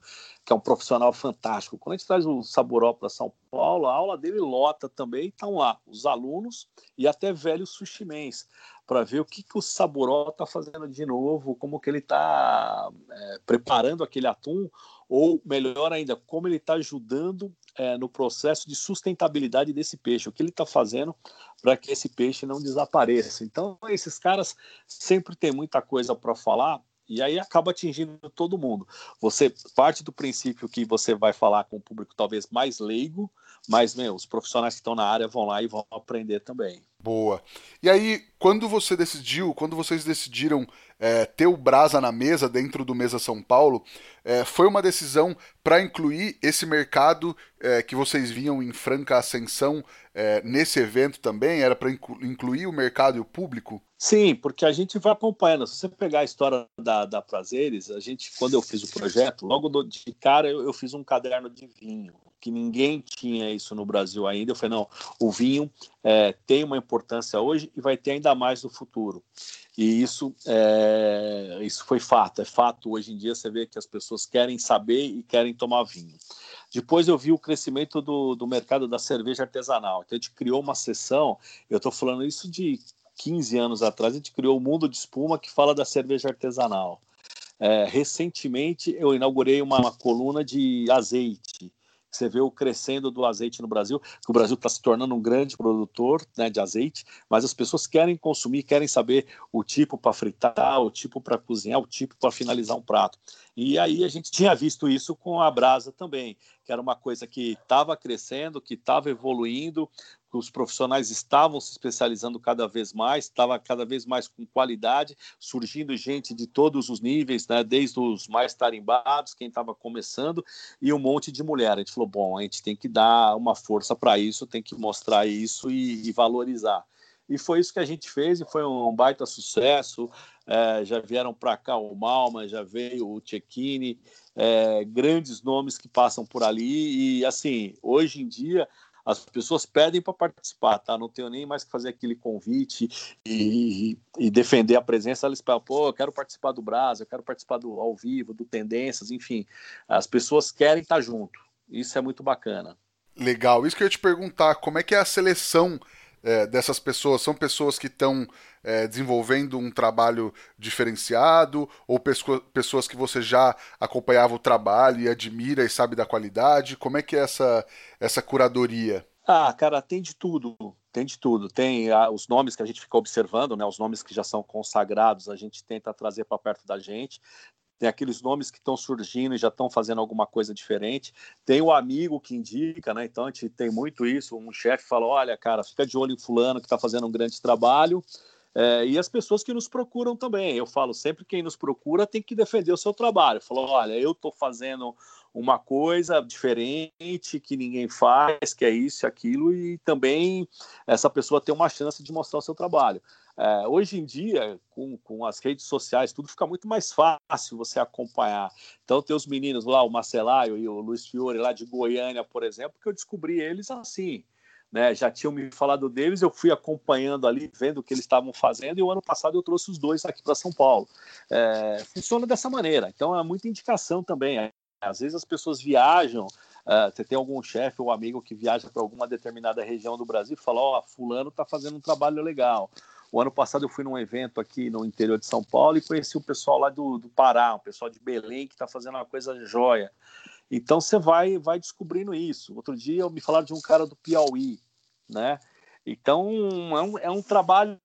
que é um profissional fantástico. Quando a gente traz o Saburó para São Paulo, a aula dele lota também, estão lá os alunos e até velhos sushimens para ver o que, que o Saburó está fazendo de novo, como que ele está é, preparando aquele atum ou melhor ainda, como ele está ajudando é, no processo de sustentabilidade desse peixe, o que ele está fazendo para que esse peixe não desapareça. Então, esses caras sempre têm muita coisa para falar e aí acaba atingindo todo mundo. Você parte do princípio que você vai falar com o público talvez mais leigo, mas meu, os profissionais que estão na área vão lá e vão aprender também. Boa. E aí, quando você decidiu, quando vocês decidiram é, ter o Brasa na mesa, dentro do Mesa São Paulo, é, foi uma decisão para incluir esse mercado é, que vocês viam em franca ascensão é, nesse evento também? Era para incluir o mercado e o público? Sim, porque a gente vai acompanhando. Se você pegar a história da, da Prazeres, a gente, quando eu fiz o projeto, logo de cara eu, eu fiz um caderno de vinho que ninguém tinha isso no Brasil ainda. Eu falei, não, o vinho é, tem uma importância hoje e vai ter ainda mais no futuro. E isso, é, isso foi fato, é fato. Hoje em dia você vê que as pessoas querem saber e querem tomar vinho. Depois eu vi o crescimento do, do mercado da cerveja artesanal. Então a gente criou uma sessão, eu estou falando isso de 15 anos atrás, a gente criou o Mundo de Espuma que fala da cerveja artesanal. É, recentemente eu inaugurei uma, uma coluna de azeite você vê o crescendo do azeite no Brasil, que o Brasil está se tornando um grande produtor né, de azeite, mas as pessoas querem consumir, querem saber o tipo para fritar, o tipo para cozinhar, o tipo para finalizar um prato. E aí a gente tinha visto isso com a brasa também, que era uma coisa que estava crescendo, que estava evoluindo, os profissionais estavam se especializando cada vez mais, estava cada vez mais com qualidade, surgindo gente de todos os níveis, né, desde os mais tarimbados, quem estava começando, e um monte de mulher. A gente falou: bom, a gente tem que dar uma força para isso, tem que mostrar isso e, e, valorizar. E foi isso que a gente fez, e foi um baita sucesso. É, já vieram para cá o Malma, já veio o Cecchini, é, grandes nomes que passam por ali, e assim, hoje em dia as pessoas pedem para participar, tá? Não tenho nem mais que fazer aquele convite e, e, defender a presença. Eles falam, pô, eu quero participar do Brasil, eu quero participar do ao vivo, do Tendências, enfim. As pessoas querem estar junto. Isso é muito bacana. Legal. Isso que eu ia te perguntar, como é que é a seleção é, dessas pessoas? São pessoas que estão é, desenvolvendo um trabalho diferenciado ou pessoas que você já acompanhava o trabalho e admira e sabe da qualidade? Como é que é essa, essa curadoria? Ah, cara, tem de tudo, tem de tudo. Tem ah, os nomes que a gente fica observando, né? Os nomes que já são consagrados, a gente tenta trazer para perto da gente tem aqueles nomes que estão surgindo e já estão fazendo alguma coisa diferente. Tem o amigo que indica, né? Então a gente tem muito isso. Um chefe fala: olha, cara, fica de olho em fulano que está fazendo um grande trabalho. É, e as pessoas que nos procuram também. Eu falo sempre quem nos procura tem que defender o seu trabalho. Falou, olha, eu estou fazendo uma coisa diferente que ninguém faz, que é isso aquilo, e também essa pessoa tem uma chance de mostrar o seu trabalho. É, hoje em dia, com, com as redes sociais, tudo fica muito mais fácil você acompanhar. Então, tem os meninos lá, o Marcelaio e o Luiz Fiore, lá de Goiânia, por exemplo, que eu descobri eles assim. Né, já tinham me falado deles, eu fui acompanhando ali, vendo o que eles estavam fazendo, e o ano passado eu trouxe os dois aqui para São Paulo. É, funciona dessa maneira, então é muita indicação também. Às vezes as pessoas viajam, uh, você tem algum chefe ou amigo que viaja para alguma determinada região do Brasil e fala: Ó, oh, Fulano está fazendo um trabalho legal. O ano passado eu fui num evento aqui no interior de São Paulo e conheci o pessoal lá do, do Pará, um pessoal de Belém que está fazendo uma coisa joia. Então você vai, vai descobrindo isso. Outro dia me falaram de um cara do Piauí, né? Então é um, é um trabalho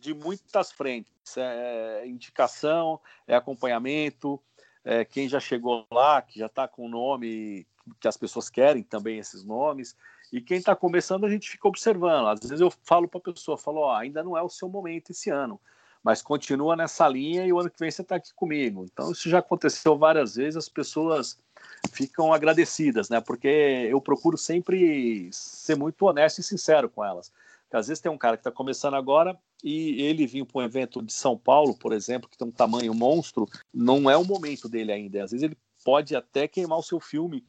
de muitas frentes. É indicação, é acompanhamento, é quem já chegou lá, que já está com o nome que as pessoas querem também esses nomes. E quem está começando, a gente fica observando. Às vezes eu falo para a pessoa, falo, ó, ainda não é o seu momento esse ano, mas continua nessa linha e o ano que vem você está aqui comigo. Então isso já aconteceu várias vezes, as pessoas ficam agradecidas, né? Porque eu procuro sempre ser muito honesto e sincero com elas. Porque às vezes tem um cara que está começando agora e ele vir para um evento de São Paulo, por exemplo, que tem um tamanho monstro, não é o momento dele ainda. Às vezes ele pode até queimar o seu filme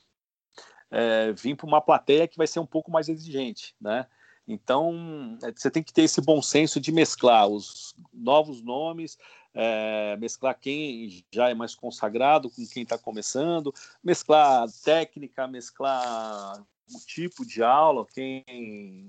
é, vir para uma plateia que vai ser um pouco mais exigente, né? Então, é, você tem que ter esse bom senso de mesclar os novos nomes, é, mesclar quem já é mais consagrado com quem está começando, mesclar técnica, mesclar o tipo de aula, quem,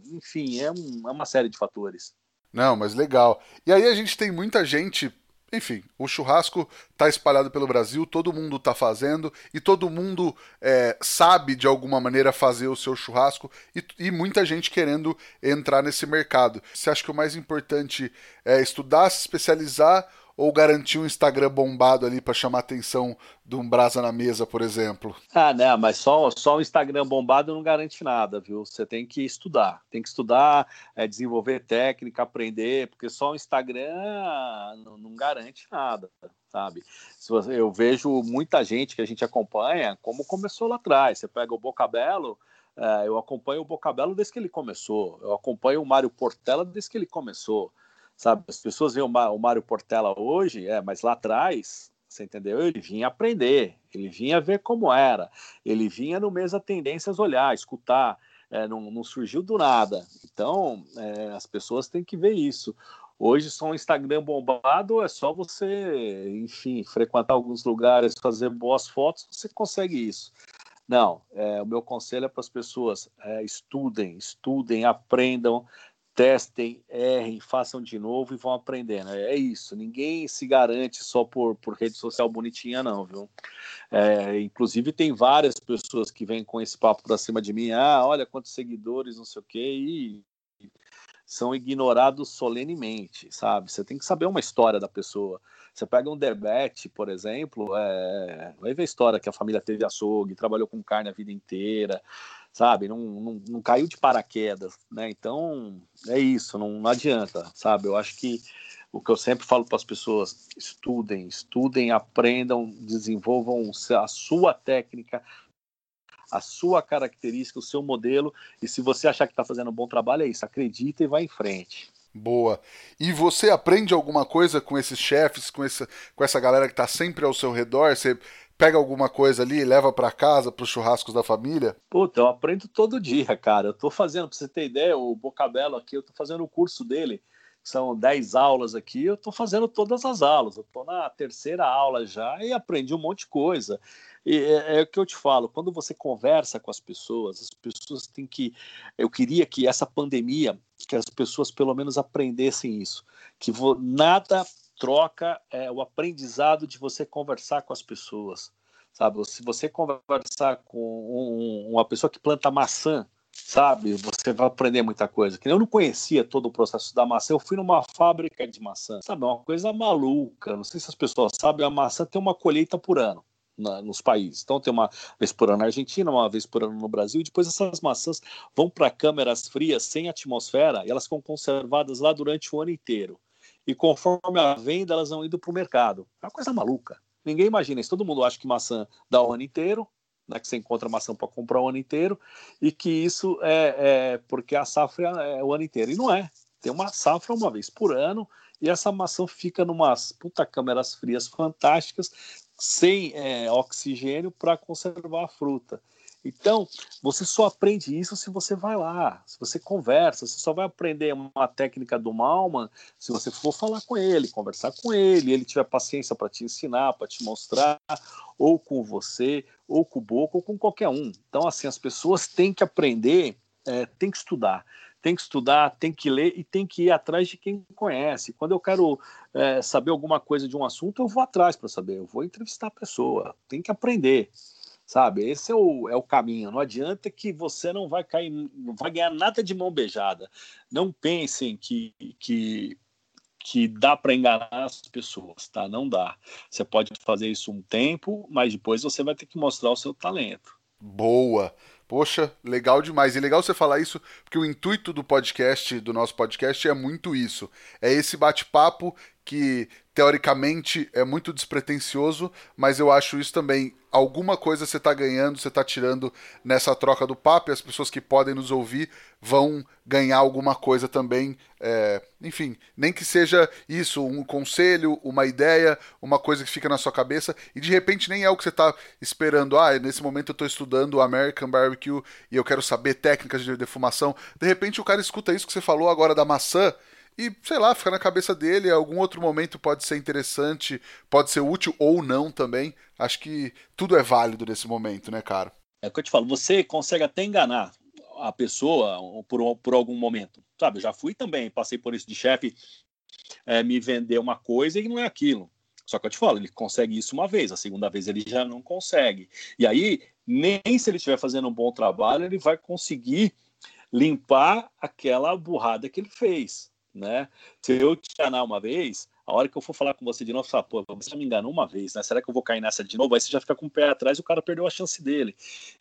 enfim, é, um, é uma série de fatores. Não, mas legal. E aí a gente tem muita gente enfim, o churrasco está espalhado pelo Brasil, todo mundo está fazendo e todo mundo é, sabe de alguma maneira fazer o seu churrasco e, e, muita gente querendo entrar nesse mercado. Você acha que o mais importante é estudar, se especializar ou garantir um Instagram bombado ali para chamar a atenção de um brasa na mesa, por exemplo? Ah, né, mas só, só um Instagram bombado não garante nada, viu? Você tem que estudar, tem que estudar, é, desenvolver técnica, aprender, porque só o Instagram não, não garante nada, sabe? Eu vejo muita gente que a gente acompanha como começou lá atrás. Você pega o Bocabelo, é, eu acompanho o Bocabelo desde que ele começou, eu acompanho o Mário Portela desde que ele começou sabe? As pessoas veem o Mário Portela hoje, é, mas lá atrás, você entendeu? Ele vinha aprender, ele vinha ver como era, ele vinha no mesmo tendências olhar, escutar, é, não, não, surgiu do nada. Então, é, as pessoas têm que ver isso. Hoje, só um Instagram bombado é só você, enfim, frequentar alguns lugares, fazer boas fotos, você consegue isso. Não, é, o meu conselho é para as pessoas: é, estudem, estudem, aprendam, testem, errem, façam de novo e vão aprendendo. É isso. Ninguém se garante só por, por rede social bonitinha, não, viu? É, inclusive, tem várias pessoas que vêm com esse papo para cima de mim. Ah, olha quantos seguidores, não sei o quê, e são ignorados solenemente, sabe? Você tem que saber uma história da pessoa. Você pega um Debete, por exemplo, é... vai ver a história que a família teve açougue, trabalhou com carne a vida inteira, sabe? Não, não, não caiu de paraquedas, né? Então, é isso, não, não adianta, sabe? Eu acho que o que eu sempre falo para as pessoas, estudem, estudem, aprendam, desenvolvam a sua técnica, a sua característica, o seu modelo, e se você achar que está fazendo um bom trabalho, é isso, acredita e vai em frente. Boa. E você aprende alguma coisa com esses chefes, com essa, com essa galera que está sempre ao seu redor? Você pega alguma coisa ali e leva para casa, para os churrascos da família? Puta, eu aprendo todo dia, cara. Eu tô fazendo, pra você ter ideia, o Bocabelo aqui, eu tô fazendo o curso dele. São 10 aulas aqui, eu tô fazendo todas as aulas. Eu tô na terceira aula já e aprendi um monte de coisa. E é, é o que eu te falo, quando você conversa com as pessoas, as pessoas têm que. Eu queria que essa pandemia, que as pessoas pelo menos aprendessem isso, que nada troca é, o aprendizado de você conversar com as pessoas, sabe? Se você conversar com um, uma pessoa que planta maçã, sabe? Você vai aprender muita coisa. Que eu não conhecia todo o processo da maçã. Eu fui numa fábrica de maçã, sabe? É uma coisa maluca. Não sei se as pessoas sabem, a maçã tem uma colheita por ano. Na, nos países. Então tem uma vez por ano na Argentina, uma vez por ano no Brasil, e depois essas maçãs vão para câmeras frias sem atmosfera e elas ficam conservadas lá durante o ano inteiro e conforme a venda elas vão indo para o mercado. É uma coisa maluca. Ninguém imagina isso. Todo mundo acha que maçã dá o ano inteiro, né, que você encontra maçã para comprar o ano inteiro, e que isso é, é, porque a safra é o ano inteiro. E não é. Tem uma safra uma vez por ano, e essa maçã fica numas puta câmeras frias fantásticas, sem é, oxigênio para conservar a fruta. Então, você só aprende isso se você vai lá, se você conversa. Você só vai aprender uma técnica do Malman se você for falar com ele, conversar com ele, ele tiver paciência para te ensinar, para te mostrar, ou com você, ou com o Boca, ou com qualquer um. Então, assim, as pessoas têm que aprender, é, têm que estudar tem que estudar, tem que ler e tem que ir atrás de quem conhece. Quando eu quero é, saber alguma coisa de um assunto, eu vou atrás para saber, eu vou entrevistar a pessoa, tem que aprender sabe? Esse é o, é o caminho. Não adianta que você não vai cair, não vai ganhar nada de mão beijada. Não pensem que, que, que dá para enganar as pessoas, tá? Não dá. Você pode fazer isso um tempo, mas depois você vai ter que mostrar o seu talento. Boa. Poxa, legal demais. E legal você falar isso, porque o intuito do podcast, do nosso podcast, é muito isso. É esse bate-papo que teoricamente é muito despretensioso, mas eu acho isso também. Alguma coisa você está ganhando, você está tirando nessa troca do papo, e as pessoas que podem nos ouvir vão ganhar alguma coisa também. É, enfim, nem que seja isso, um conselho, uma ideia, uma coisa que fica na sua cabeça, e de repente nem é o que você está esperando. Ah, nesse momento eu estou estudando American Barbecue e eu quero saber técnicas de defumação. De repente o cara escuta isso que você falou agora da maçã e, sei lá, fica na cabeça dele. Algum outro momento pode ser interessante, pode ser útil ou não também. Acho que tudo é válido nesse momento, né, cara? É o que eu te falo, você consegue até enganar a pessoa por, por algum momento. Sabe, eu já fui também, passei por isso de chefe é, me vender uma coisa e não é aquilo. Só que eu te falo, ele consegue isso uma vez, a segunda vez ele já não consegue. E aí, nem se ele estiver fazendo um bom trabalho, ele vai conseguir limpar aquela burrada que ele fez né? Se eu te enganar uma vez, a hora que eu for falar com você de novo, você fala, pô, você me enganou uma vez, né? Será que eu vou cair nessa de novo? Aí você já fica com o pé atrás e o cara perdeu a chance dele.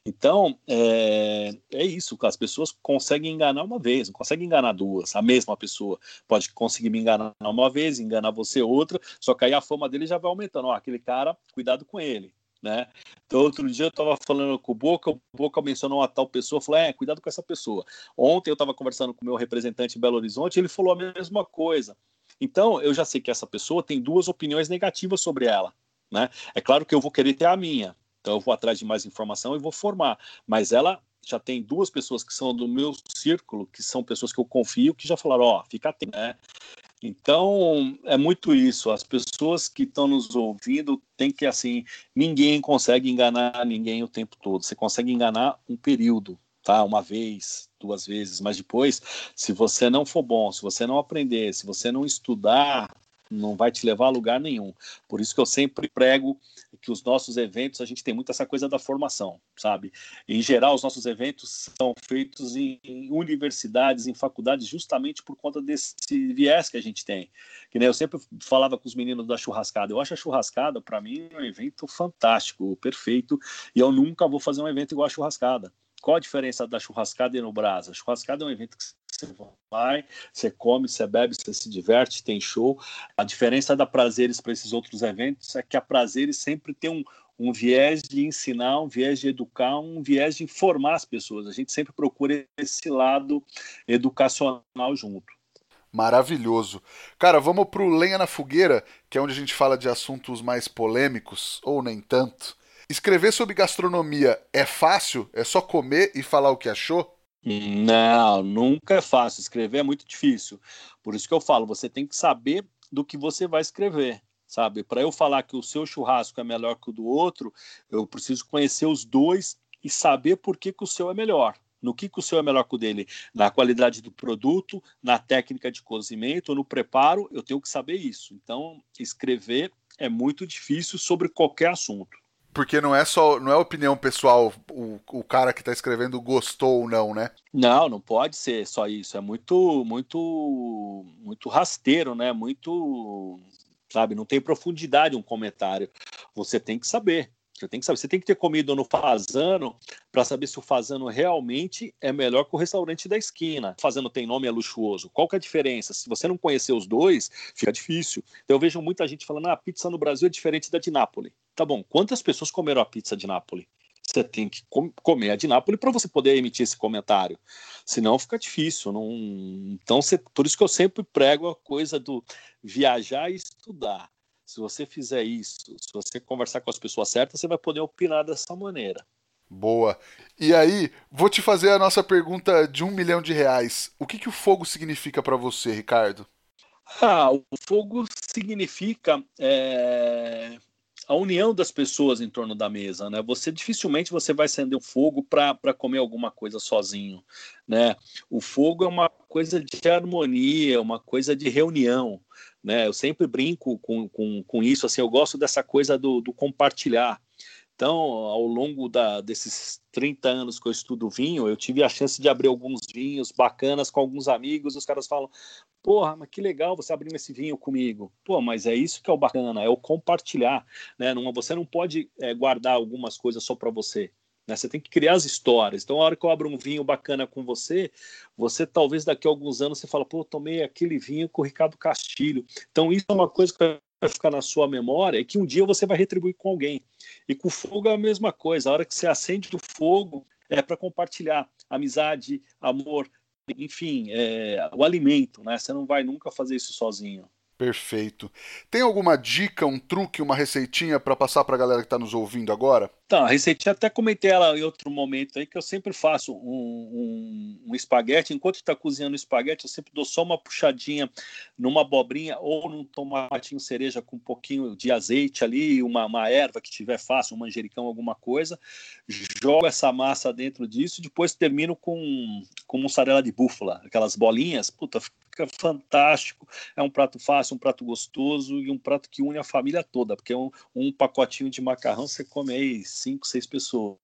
Então, é, é isso, as pessoas conseguem enganar uma vez, não conseguem enganar duas. A mesma pessoa pode conseguir me enganar uma vez, enganar você outra, só que aí a fama dele já vai aumentando. Ó, aquele cara, cuidado com ele. Né? Então, outro dia eu estava falando com o Boca, o Boca mencionou uma tal pessoa, falou: é, cuidado com essa pessoa. Ontem eu estava conversando com o meu representante em Belo Horizonte, ele falou a mesma coisa. Então, eu já sei que essa pessoa tem duas opiniões negativas sobre ela. Né? É claro que eu vou querer ter a minha, então eu vou atrás de mais informação e vou formar, mas ela já tem duas pessoas que são do meu círculo, que são pessoas que eu confio, que já falaram, ó, oh, fica atento, né? Então, é muito isso. As pessoas que estão nos ouvindo têm que, assim, ninguém consegue enganar ninguém o tempo todo. Você consegue enganar um período, tá? Uma vez, duas vezes, mas depois, se você não for bom, se você não aprender, se você não estudar, não vai te levar a lugar nenhum. Por isso que eu sempre prego que os nossos eventos, a gente tem muito essa coisa da formação, sabe? Em geral, os nossos eventos são feitos em universidades, em faculdades, justamente por conta desse viés que a gente tem. Que nem eu sempre falava com os meninos da churrascada. Eu acho a churrascada, para mim, um evento fantástico, perfeito, e eu nunca vou fazer um evento igual a churrascada. Qual a diferença da churrascada e no brasa? A churrascada é um evento que você vai, você come, você bebe, você se diverte, tem show. A diferença da Prazeres para esses outros eventos é que a Prazeres sempre tem um, um viés de ensinar, um viés de educar, um viés de informar as pessoas. A gente sempre procura esse lado educacional junto. Maravilhoso. Cara, vamos pro Lenha na Fogueira, que é onde a gente fala de assuntos mais polêmicos, ou nem tanto. Escrever sobre gastronomia é fácil? É só comer e falar o que achou? Não, nunca é fácil. Escrever é muito difícil. Por isso que eu falo, você tem que saber do que você vai escrever sabe? Para eu falar que o seu churrasco é melhor que o do outro, eu preciso conhecer os dois e saber por que, que o seu é melhor. No que, que o seu é melhor que o dele? Na qualidade do produto, na técnica de cozimento, no preparo, eu tenho que saber isso. Então, escrever é muito difícil sobre qualquer assunto. Porque não é só, não é opinião pessoal, o, o cara que está escrevendo gostou ou não, né? Não, não pode ser só isso. É muito, muito, muito rasteiro, né? Muito, sabe? Não tem profundidade um comentário. Você tem que saber. Você tem que saber, você tem que ter comido no Fazano para saber se o Fazano realmente é melhor que o restaurante da esquina. O Fazano tem nome, é luxuoso. Qual que é a diferença? Se você não conhecer os dois, fica difícil. Então, eu vejo muita gente falando: ah, a pizza no Brasil é diferente da de Nápoles. Tá bom, quantas pessoas comeram a pizza de Nápoles? Você tem que comer a de Nápoles para você poder emitir esse comentário. Senão fica difícil. Não... Então, você... por isso que eu sempre prego a coisa do viajar e estudar. Se você fizer isso, se você conversar com as pessoas certas, você vai poder opinar dessa maneira. Boa. E aí, vou te fazer a nossa pergunta de um milhão de reais. O que, que o fogo significa para você, Ricardo? Ah, o fogo significa é, a união das pessoas em torno da mesa, né? Você dificilmente você vai acender um fogo para comer alguma coisa sozinho, né? O fogo é uma coisa de harmonia, uma coisa de reunião, né? Eu sempre brinco com, com, com isso, assim, eu gosto dessa coisa do, do compartilhar. Então, ao longo da, desses 30 anos que eu estudo vinho, eu tive a chance de abrir alguns vinhos bacanas com alguns amigos. Os caras falam: Porra, mas que legal você abrindo esse vinho comigo. Pô, mas é isso que é o bacana, é o compartilhar. Né? Não, você não pode é, guardar algumas coisas só para você. Né? Você tem que criar as histórias. Então, a hora que eu abro um vinho bacana com você, você talvez daqui a alguns anos você fala, pô, tomei aquele vinho com o Ricardo Castilho. Então, isso é uma coisa que vai ficar na sua memória e que um dia você vai retribuir com alguém. E com fogo é a mesma coisa. A hora que você acende o fogo é para compartilhar amizade, amor, enfim, é, o alimento, né? Você não vai nunca fazer isso sozinho. Perfeito. Tem alguma dica, um truque, uma receitinha para passar para a galera que está nos ouvindo agora? Tá, a receitinha até comentei ela em outro momento aí, que eu sempre faço um, um, um espaguete. Enquanto está cozinhando o espaguete, eu sempre dou só uma puxadinha numa abobrinha ou num tomatinho cereja com um pouquinho de azeite ali, uma, uma erva que tiver fácil, um manjericão, alguma coisa. Jogo essa massa dentro disso, depois termino com, com mussarela de búfala, aquelas bolinhas. Puta, fica fantástico. É um prato fácil, um prato gostoso e um prato que une a família toda, porque um, um pacotinho de macarrão você come aí cinco, seis pessoas,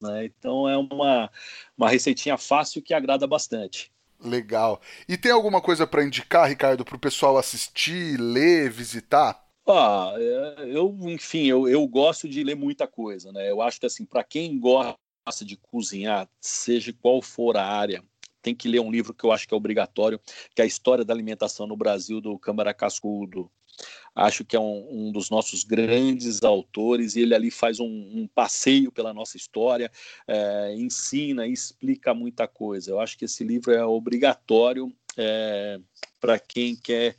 né? Então é uma, uma receitinha fácil que agrada bastante. Legal. E tem alguma coisa para indicar, Ricardo, para o pessoal assistir, ler, visitar? Ah, é, eu, enfim, eu, eu gosto de ler muita coisa, né? Eu acho que assim, para quem gosta de cozinhar, seja qual for a área, tem que ler um livro que eu acho que é obrigatório, que é a História da Alimentação no Brasil, do Câmara Cascudo. Acho que é um, um dos nossos grandes autores, e ele ali faz um, um passeio pela nossa história, é, ensina explica muita coisa. Eu acho que esse livro é obrigatório é, para quem quer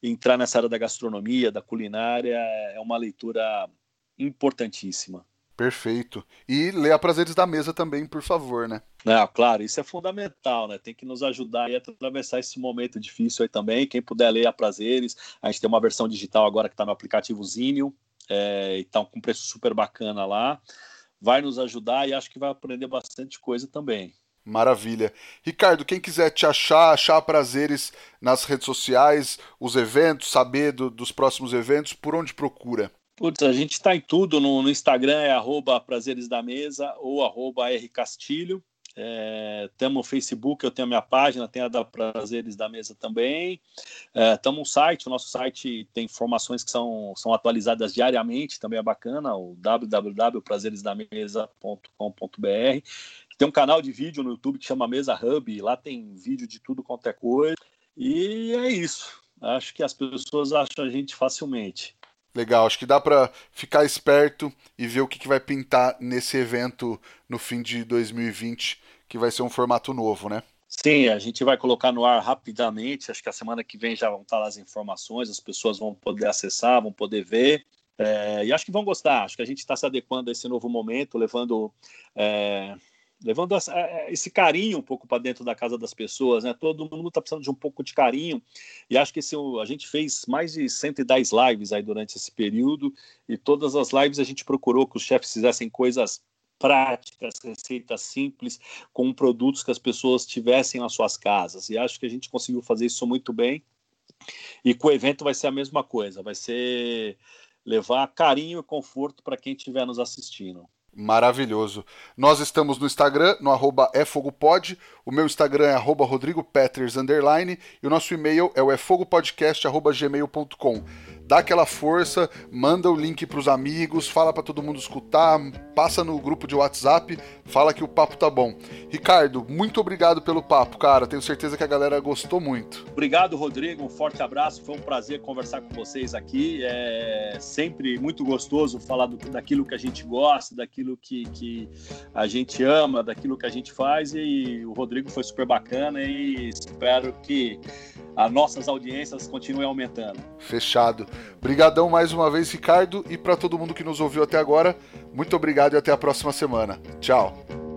entrar nessa área da gastronomia, da culinária, é uma leitura importantíssima. Perfeito. E lê a Prazeres da Mesa também, por favor, né? Não, claro, isso é fundamental, né? Tem que nos ajudar a atravessar esse momento difícil aí também. Quem puder ler a Prazeres, a gente tem uma versão digital agora que está no aplicativo Zinio, é, e tá com preço super bacana lá. Vai nos ajudar e acho que vai aprender bastante coisa também. Maravilha. Ricardo, quem quiser te achar, achar prazeres nas redes sociais, os eventos, saber do, dos próximos eventos, por onde procura? Putz, a gente está em tudo. No, no, Instagram é arroba prazeres da mesa ou arroba é, no Facebook, eu tenho a minha página, tem a da Prazeres da Mesa também. É, no site, o nosso site tem informações que são, são atualizadas diariamente, também é bacana, o www.prazeresdamesa.com.br. Tem um canal de vídeo no YouTube que chama Mesa Hub, lá tem vídeo de tudo quanto é coisa. E é isso. Acho que as pessoas acham a gente facilmente. Legal, acho que dá para ficar esperto e ver o que, que vai pintar nesse evento no fim de 2020, que vai ser um formato novo, né? Sim, a gente vai colocar no ar rapidamente. Acho que a semana que vem já vão estar as informações, as pessoas vão poder acessar, vão poder ver. É, e acho que vão gostar. Acho que a gente está se adequando a esse novo momento, levando é, levando esse carinho um pouco para dentro da casa das pessoas, né? Todo mundo está precisando de um pouco de carinho e acho que esse, a gente fez mais de 110 lives aí durante esse período e todas as lives a gente procurou que os chefes fizessem coisas práticas, receitas simples, com produtos que as pessoas tivessem nas suas casas. E acho que a gente conseguiu fazer isso muito bem. E com o evento vai ser a mesma coisa, vai ser levar carinho e conforto para quem estiver nos assistindo. Maravilhoso. Nós estamos no Instagram, no arroba efogopod. O meu Instagram é rodrigopeters. E o nosso e-mail é o efogopodcast.gmail.com dá aquela força, manda o link para os amigos, fala para todo mundo escutar, passa no grupo de WhatsApp, fala que o papo tá bom. Ricardo, muito obrigado pelo papo, cara. Tenho certeza que a galera gostou muito. Obrigado, Rodrigo. Um forte abraço. Foi um prazer conversar com vocês aqui. É sempre muito gostoso falar do, daquilo que a gente gosta, daquilo que, que a gente ama, daquilo que a gente faz. E o Rodrigo foi super bacana e espero que as nossas audiências continuem aumentando. Fechado. Obrigadão mais uma vez, Ricardo, e para todo mundo que nos ouviu até agora, muito obrigado e até a próxima semana. Tchau.